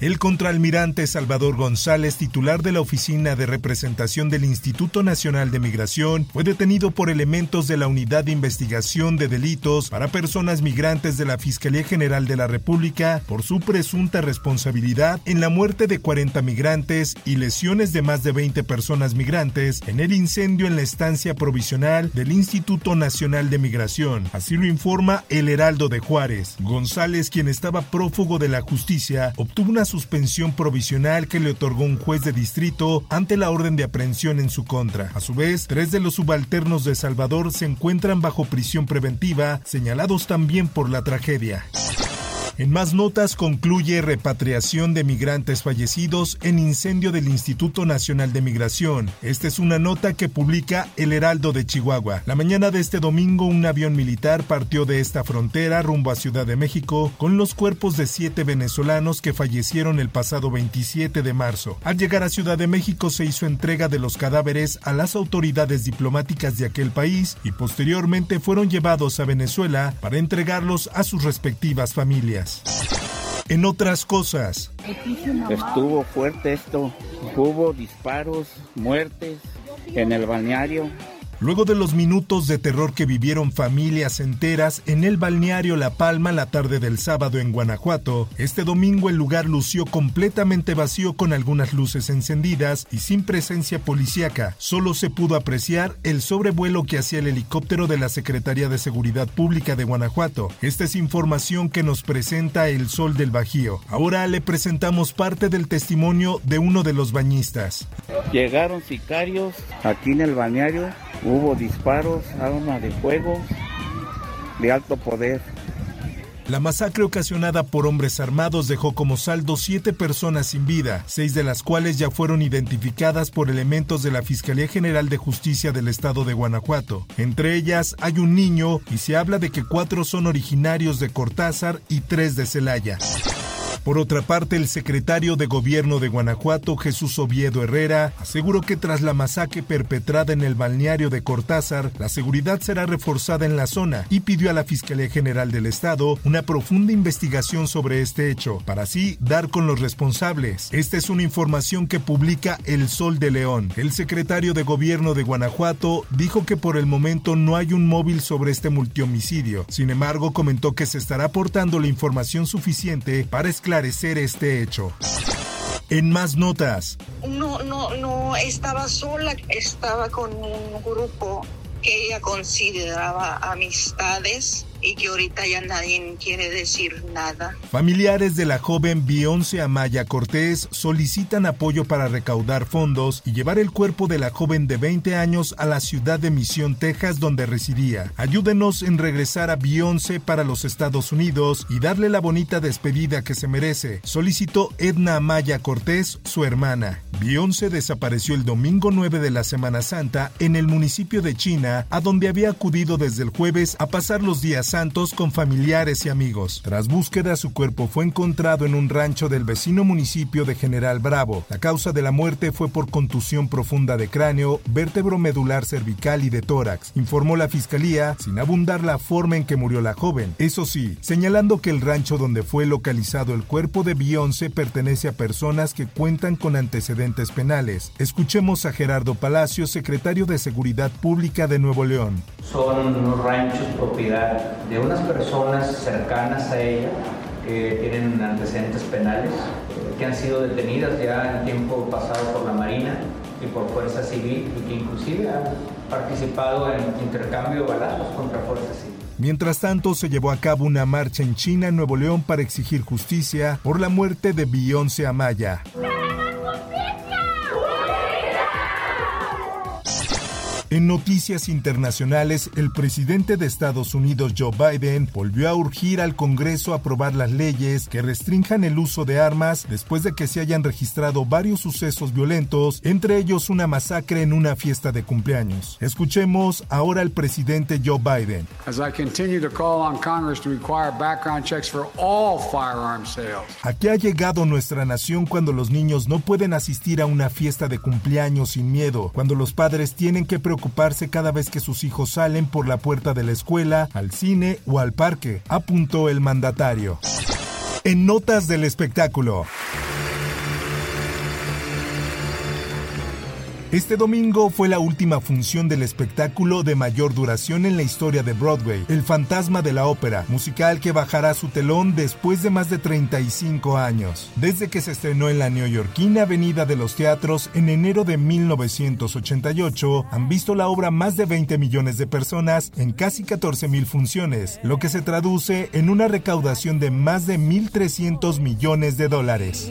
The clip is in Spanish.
El contraalmirante Salvador González, titular de la Oficina de Representación del Instituto Nacional de Migración, fue detenido por elementos de la Unidad de Investigación de Delitos para Personas Migrantes de la Fiscalía General de la República por su presunta responsabilidad en la muerte de 40 migrantes y lesiones de más de 20 personas migrantes en el incendio en la estancia provisional del Instituto Nacional de Migración. Así lo informa El Heraldo de Juárez. González, quien estaba prófugo de la justicia, obtuvo una suspensión provisional que le otorgó un juez de distrito ante la orden de aprehensión en su contra. A su vez, tres de los subalternos de Salvador se encuentran bajo prisión preventiva, señalados también por la tragedia. En más notas concluye repatriación de migrantes fallecidos en incendio del Instituto Nacional de Migración. Esta es una nota que publica El Heraldo de Chihuahua. La mañana de este domingo un avión militar partió de esta frontera rumbo a Ciudad de México con los cuerpos de siete venezolanos que fallecieron el pasado 27 de marzo. Al llegar a Ciudad de México se hizo entrega de los cadáveres a las autoridades diplomáticas de aquel país y posteriormente fueron llevados a Venezuela para entregarlos a sus respectivas familias. En otras cosas, Estuvo fuerte esto. Hubo disparos, muertes en el balneario. Luego de los minutos de terror que vivieron familias enteras en el balneario La Palma la tarde del sábado en Guanajuato, este domingo el lugar lució completamente vacío con algunas luces encendidas y sin presencia policíaca. Solo se pudo apreciar el sobrevuelo que hacía el helicóptero de la Secretaría de Seguridad Pública de Guanajuato. Esta es información que nos presenta El Sol del Bajío. Ahora le presentamos parte del testimonio de uno de los bañistas. Llegaron sicarios aquí en el balneario. Hubo disparos, armas de fuego de alto poder. La masacre ocasionada por hombres armados dejó como saldo siete personas sin vida, seis de las cuales ya fueron identificadas por elementos de la Fiscalía General de Justicia del Estado de Guanajuato. Entre ellas hay un niño y se habla de que cuatro son originarios de Cortázar y tres de Celaya. Por otra parte, el secretario de Gobierno de Guanajuato, Jesús Oviedo Herrera, aseguró que tras la masacre perpetrada en el balneario de Cortázar, la seguridad será reforzada en la zona y pidió a la Fiscalía General del Estado una profunda investigación sobre este hecho, para así dar con los responsables. Esta es una información que publica El Sol de León. El secretario de Gobierno de Guanajuato dijo que por el momento no hay un móvil sobre este multihomicidio. Sin embargo, comentó que se estará aportando la información suficiente para esclarecer este hecho. En más notas. No, no, no estaba sola, estaba con un grupo que ella consideraba amistades y ahorita ya nadie quiere decir nada. Familiares de la joven Beyoncé Amaya Cortés solicitan apoyo para recaudar fondos y llevar el cuerpo de la joven de 20 años a la ciudad de Misión, Texas, donde residía. Ayúdenos en regresar a Beyoncé para los Estados Unidos y darle la bonita despedida que se merece, solicitó Edna Amaya Cortés, su hermana. Beyoncé desapareció el domingo 9 de la Semana Santa en el municipio de China, a donde había acudido desde el jueves a pasar los días con familiares y amigos. Tras búsqueda, su cuerpo fue encontrado en un rancho del vecino municipio de General Bravo. La causa de la muerte fue por contusión profunda de cráneo, vértebro medular cervical y de tórax, informó la fiscalía, sin abundar la forma en que murió la joven. Eso sí, señalando que el rancho donde fue localizado el cuerpo de Beyoncé pertenece a personas que cuentan con antecedentes penales. Escuchemos a Gerardo Palacio, secretario de Seguridad Pública de Nuevo León. Son ranchos propiedad de unas personas cercanas a ella que tienen antecedentes penales, que han sido detenidas ya en tiempo pasado por la Marina y por Fuerza Civil y que inclusive han participado en intercambio de balazos contra Fuerza Civil. Mientras tanto, se llevó a cabo una marcha en China, en Nuevo León, para exigir justicia por la muerte de Beyoncé Amaya. En noticias internacionales, el presidente de Estados Unidos, Joe Biden, volvió a urgir al Congreso a aprobar las leyes que restrinjan el uso de armas después de que se hayan registrado varios sucesos violentos, entre ellos una masacre en una fiesta de cumpleaños. Escuchemos ahora al presidente Joe Biden. ¿A qué ha llegado nuestra nación cuando los niños no pueden asistir a una fiesta de cumpleaños sin miedo, cuando los padres tienen que preocuparse preocuparse cada vez que sus hijos salen por la puerta de la escuela, al cine o al parque, apuntó el mandatario. En notas del espectáculo. Este domingo fue la última función del espectáculo de mayor duración en la historia de Broadway, El Fantasma de la Ópera, musical que bajará su telón después de más de 35 años. Desde que se estrenó en la neoyorquina Avenida de los Teatros en enero de 1988, han visto la obra más de 20 millones de personas en casi 14 mil funciones, lo que se traduce en una recaudación de más de 1.300 millones de dólares.